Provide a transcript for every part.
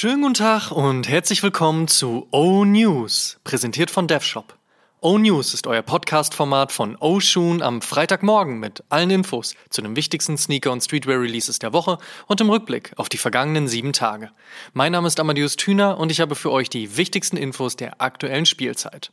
Schönen guten Tag und herzlich willkommen zu O News, präsentiert von DevShop. O News ist euer Podcast-Format von O Shoon am Freitagmorgen mit allen Infos zu den wichtigsten Sneaker- und Streetwear-Releases der Woche und im Rückblick auf die vergangenen sieben Tage. Mein Name ist Amadeus Thüner und ich habe für euch die wichtigsten Infos der aktuellen Spielzeit.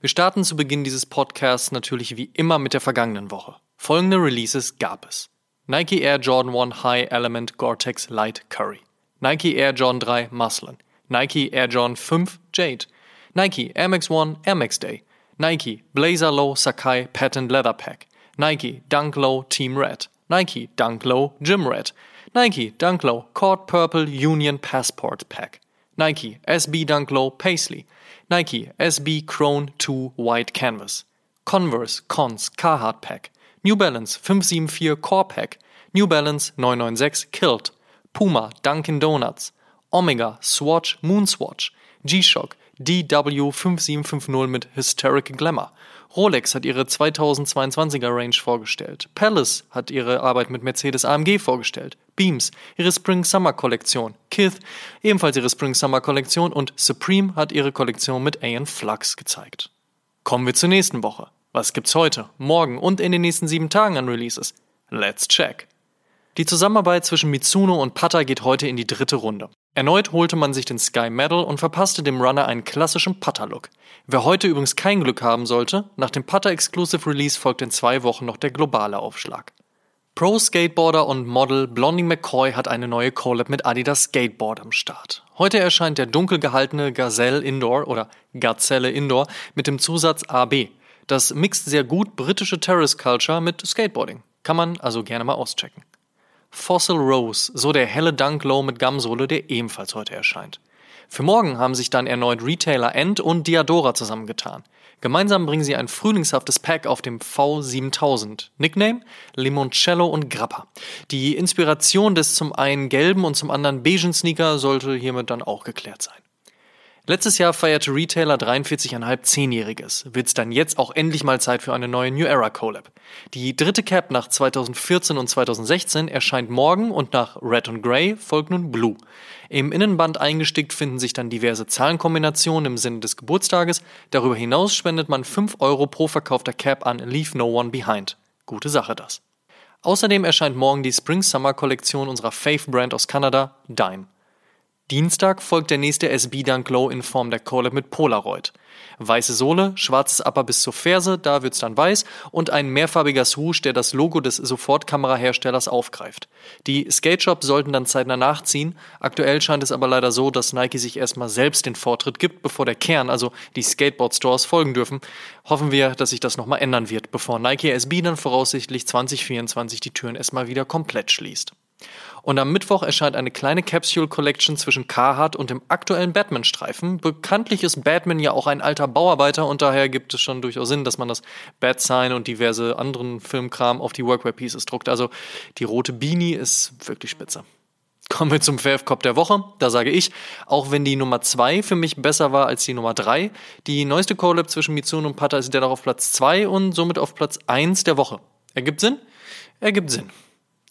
Wir starten zu Beginn dieses Podcasts natürlich wie immer mit der vergangenen Woche. Folgende Releases gab es. Nike Air Jordan 1 High Element Gore-Tex Light Curry. Nike Air Jordan 3 Muslin. Nike Air Jordan 5 Jade. Nike Air Max 1 Air Max Day. Nike Blazer Low Sakai Patent Leather Pack, Nike Dunk Low Team Red, Nike Dunk Low Gym Red, Nike Dunk Low Court Purple Union Passport Pack, Nike SB Dunk Low Paisley, Nike SB Crone 2 White Canvas, Converse Cons Carhartt Pack, New Balance 574 Core Pack, New Balance 996 Kilt, Puma Dunkin' Donuts, Omega Swatch Moonswatch, G-Shock DW5750 mit Hysteric Glamour. Rolex hat ihre 2022er Range vorgestellt. Palace hat ihre Arbeit mit Mercedes AMG vorgestellt. Beams ihre Spring Summer Kollektion. Kith ebenfalls ihre Spring Summer Kollektion und Supreme hat ihre Kollektion mit Aeon Flux gezeigt. Kommen wir zur nächsten Woche. Was gibt's heute, morgen und in den nächsten sieben Tagen an Releases? Let's check. Die Zusammenarbeit zwischen Mitsuno und Pata geht heute in die dritte Runde. Erneut holte man sich den Sky Medal und verpasste dem Runner einen klassischen Putter-Look. Wer heute übrigens kein Glück haben sollte, nach dem Putter Exclusive Release folgt in zwei Wochen noch der globale Aufschlag. Pro Skateboarder und Model Blondie McCoy hat eine neue Collab mit Adidas Skateboard am Start. Heute erscheint der dunkel gehaltene Gazelle Indoor oder Gazelle Indoor mit dem Zusatz AB. Das mixt sehr gut britische Terrace Culture mit Skateboarding. Kann man also gerne mal auschecken. Fossil Rose, so der helle Dunk Low mit Gamsohle, der ebenfalls heute erscheint. Für morgen haben sich dann erneut Retailer End und Diadora zusammengetan. Gemeinsam bringen sie ein frühlingshaftes Pack auf dem V7000. Nickname? Limoncello und Grappa. Die Inspiration des zum einen gelben und zum anderen beigen Sneaker sollte hiermit dann auch geklärt sein. Letztes Jahr feierte Retailer 43,5 Zehnjähriges. Wird's dann jetzt auch endlich mal Zeit für eine neue New Era Collab. Die dritte Cap nach 2014 und 2016 erscheint morgen und nach Red und Grey folgt nun Blue. Im Innenband eingestickt finden sich dann diverse Zahlenkombinationen im Sinne des Geburtstages. Darüber hinaus spendet man 5 Euro pro verkaufter Cap an Leave No One Behind. Gute Sache das. Außerdem erscheint morgen die Spring-Summer-Kollektion unserer Faith-Brand aus Kanada, Dime. Dienstag folgt der nächste SB Dunk Low in Form der Collab mit Polaroid. Weiße Sohle, schwarzes Upper bis zur Ferse, da wird's dann weiß und ein mehrfarbiger Swoosh, der das Logo des Sofortkameraherstellers aufgreift. Die Skate Shops sollten dann zeitnah nachziehen. Aktuell scheint es aber leider so, dass Nike sich erstmal selbst den Vortritt gibt, bevor der Kern, also die Skateboard Stores, folgen dürfen. Hoffen wir, dass sich das nochmal ändern wird, bevor Nike SB dann voraussichtlich 2024 die Türen erstmal wieder komplett schließt. Und am Mittwoch erscheint eine kleine Capsule Collection zwischen Carhartt und dem aktuellen Batman-Streifen. Bekanntlich ist Batman ja auch ein alter Bauarbeiter und daher gibt es schon durchaus Sinn, dass man das Bat-Sign und diverse anderen Filmkram auf die Workwear-Pieces druckt. Also die rote Beanie ist wirklich spitze. Kommen wir zum Fav-Cop der Woche. Da sage ich, auch wenn die Nummer 2 für mich besser war als die Nummer 3, die neueste Collab zwischen Mitsuno und Pata ist dennoch auf Platz 2 und somit auf Platz 1 der Woche. Ergibt Sinn? Ergibt Sinn.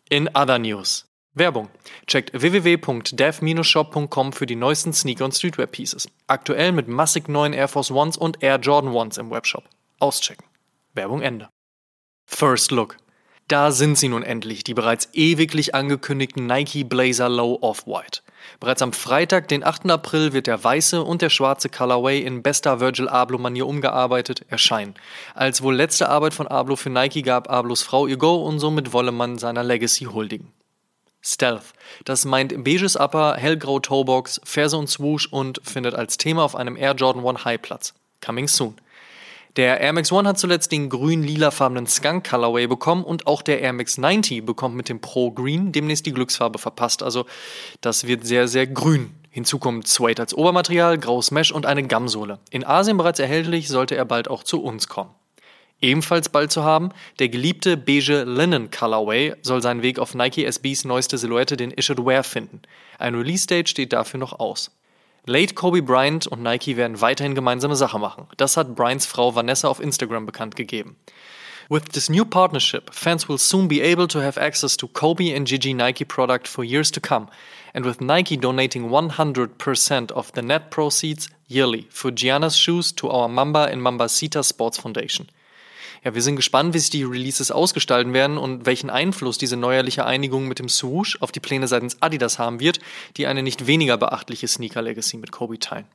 In other news. Werbung. Checkt www.dev-shop.com für die neuesten Sneaker- und Streetwear-Pieces. Aktuell mit massig neuen Air Force Ones und Air Jordan Ones im Webshop. Auschecken. Werbung Ende. First Look. Da sind sie nun endlich, die bereits ewiglich angekündigten Nike Blazer Low Off-White. Bereits am Freitag, den 8. April, wird der weiße und der schwarze Colorway in bester Virgil Abloh-Manier umgearbeitet erscheinen. Als wohl letzte Arbeit von Abloh für Nike gab Ablohs Frau ihr Go und somit wolle man seiner Legacy huldigen. Stealth. Das meint beiges Upper, hellgrau Toebox, Ferse und Swoosh und findet als Thema auf einem Air Jordan 1 High Platz. Coming soon. Der Air Max One hat zuletzt den grün-lilafarbenen Skunk Colorway bekommen und auch der Air Max 90 bekommt mit dem Pro Green demnächst die Glücksfarbe verpasst. Also das wird sehr, sehr grün. Hinzu kommt Suede als Obermaterial, graues Mesh und eine Gamsohle. In Asien bereits erhältlich, sollte er bald auch zu uns kommen. Ebenfalls bald zu haben, der geliebte beige Linen Colorway soll seinen Weg auf Nike SBs neueste Silhouette, den Issued Wear, finden. Ein Release-Date steht dafür noch aus. Late Kobe Bryant und Nike werden weiterhin gemeinsame Sache machen. Das hat Bryants Frau Vanessa auf Instagram bekannt gegeben. With this new partnership, fans will soon be able to have access to Kobe and Gigi Nike product for years to come. And with Nike donating 100% of the net proceeds yearly for Gianna's shoes to our Mamba and Mambasita Sports Foundation. Ja, wir sind gespannt, wie sich die Releases ausgestalten werden und welchen Einfluss diese neuerliche Einigung mit dem Swoosh auf die Pläne seitens Adidas haben wird, die eine nicht weniger beachtliche Sneaker-Legacy mit Kobe teilen.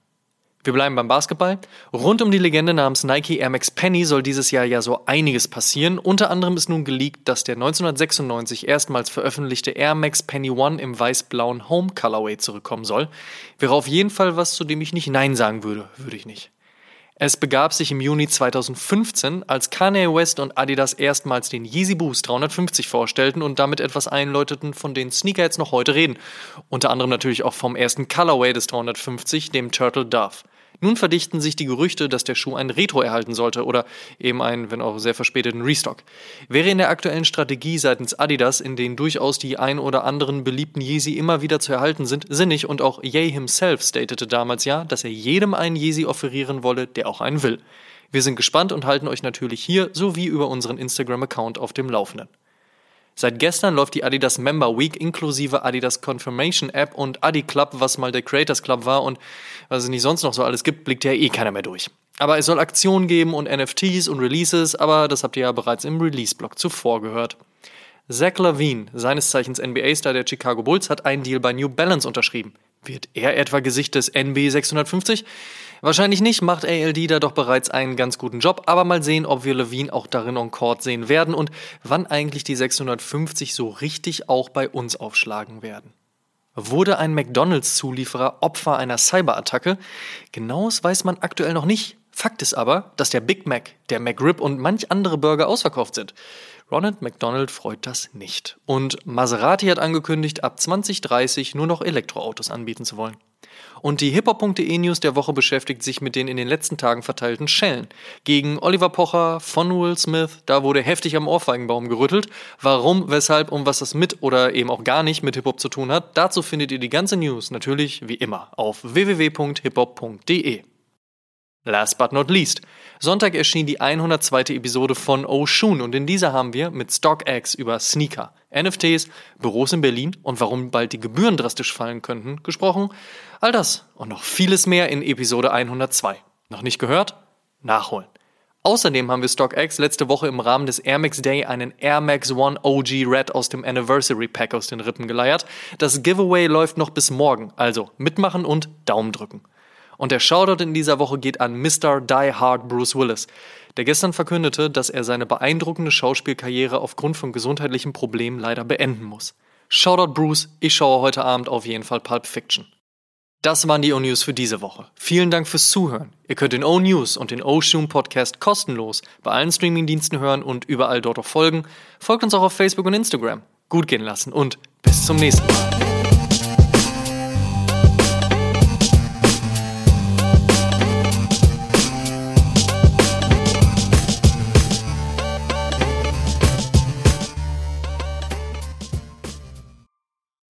Wir bleiben beim Basketball. Rund um die Legende namens Nike Air Max Penny soll dieses Jahr ja so einiges passieren. Unter anderem ist nun geleakt, dass der 1996 erstmals veröffentlichte Air Max Penny One im weiß-blauen Home Colorway zurückkommen soll. Wäre auf jeden Fall was, zu dem ich nicht Nein sagen würde. Würde ich nicht. Es begab sich im Juni 2015, als Kanye West und Adidas erstmals den Yeezy Boost 350 vorstellten und damit etwas einläuteten, von denen Sneaker jetzt noch heute reden. Unter anderem natürlich auch vom ersten Colorway des 350, dem Turtle Dove. Nun verdichten sich die Gerüchte, dass der Schuh ein Retro erhalten sollte oder eben einen, wenn auch sehr verspäteten Restock. Wäre in der aktuellen Strategie seitens Adidas, in denen durchaus die ein oder anderen beliebten Yeezy immer wieder zu erhalten sind, sinnig und auch Ye himself statete damals ja, dass er jedem einen Yeezy offerieren wolle, der auch einen will. Wir sind gespannt und halten euch natürlich hier sowie über unseren Instagram-Account auf dem Laufenden. Seit gestern läuft die Adidas Member Week inklusive Adidas Confirmation App und Adi Club, was mal der Creators Club war und was es nicht sonst noch so alles gibt, blickt ja eh keiner mehr durch. Aber es soll Aktionen geben und NFTs und Releases, aber das habt ihr ja bereits im Release-Blog zuvor gehört. Zach Lavine, seines Zeichens NBA-Star der Chicago Bulls, hat einen Deal bei New Balance unterschrieben. Wird er etwa Gesicht des NB 650? Wahrscheinlich nicht, macht ALD da doch bereits einen ganz guten Job, aber mal sehen, ob wir Levine auch darin en Court sehen werden und wann eigentlich die 650 so richtig auch bei uns aufschlagen werden. Wurde ein McDonalds-Zulieferer Opfer einer Cyberattacke? Genaues weiß man aktuell noch nicht. Fakt ist aber, dass der Big Mac, der McRib und manch andere Burger ausverkauft sind. Ronald McDonald freut das nicht. Und Maserati hat angekündigt, ab 2030 nur noch Elektroautos anbieten zu wollen. Und die hiphop.de News der Woche beschäftigt sich mit den in den letzten Tagen verteilten Schellen. Gegen Oliver Pocher von Will Smith, da wurde heftig am Ohrfeigenbaum gerüttelt. Warum, weshalb und was das mit oder eben auch gar nicht mit Hip-Hop zu tun hat, dazu findet ihr die ganze News natürlich wie immer auf www.hiphop.de. Last but not least. Sonntag erschien die 102. Episode von Oshun und in dieser haben wir mit StockX über Sneaker, NFTs, Büros in Berlin und warum bald die Gebühren drastisch fallen könnten gesprochen. All das und noch vieles mehr in Episode 102. Noch nicht gehört? Nachholen. Außerdem haben wir StockX letzte Woche im Rahmen des Air Max Day einen Air Max One OG Red aus dem Anniversary Pack aus den Rippen geleiert. Das Giveaway läuft noch bis morgen, also mitmachen und Daumen drücken. Und der Shoutout in dieser Woche geht an Mr. Die Hard Bruce Willis, der gestern verkündete, dass er seine beeindruckende Schauspielkarriere aufgrund von gesundheitlichen Problemen leider beenden muss. Shoutout Bruce, ich schaue heute Abend auf jeden Fall Pulp Fiction. Das waren die O-News für diese Woche. Vielen Dank fürs Zuhören. Ihr könnt den O-News und den O-Shoom Podcast kostenlos bei allen Streamingdiensten hören und überall dort auch folgen. Folgt uns auch auf Facebook und Instagram. Gut gehen lassen und bis zum nächsten Mal.